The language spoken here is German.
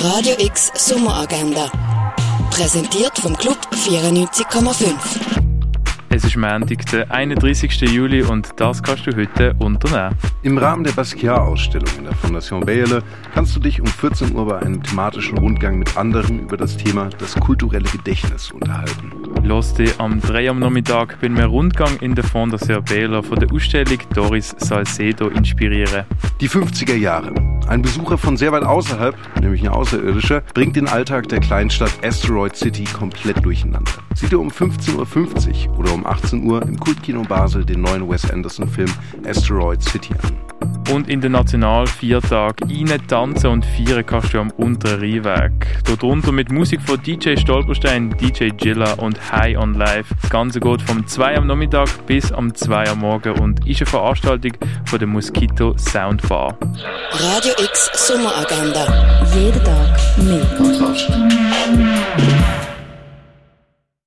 Radio X Sommeragenda. Präsentiert vom Club 94,5. Es ist Montag, der 31. Juli und das kannst du heute unternehmen. Im Rahmen der Basquiat-Ausstellung in der Fondation Bayerle kannst du dich um 14 Uhr bei einem thematischen Rundgang mit anderen über das Thema das kulturelle Gedächtnis unterhalten. Los dich am 3 am Nachmittag bei einem Rundgang in der Fondation Bayerle von der Ausstellung Doris Salcedo inspirieren. Die 50er Jahre. Ein Besucher von sehr weit außerhalb, nämlich ein Außerirdischer, bringt den Alltag der Kleinstadt Asteroid City komplett durcheinander. Sieh dir um 15.50 Uhr oder um 18 Uhr im Kultkino Basel den neuen Wes Anderson-Film Asteroid City an. Und in den Nationalviertag rein tanzen und feiern kannst du am unteren Rheinweg. Dort drunter mit Musik von DJ Stolperstein, DJ Gilla und High on Live. Das Ganze geht vom 2 am Nachmittag bis am 2 am Morgen und ist eine Veranstaltung von der Mosquito Soundbar. Radio X Sommeragenda. Jeden Tag mehr.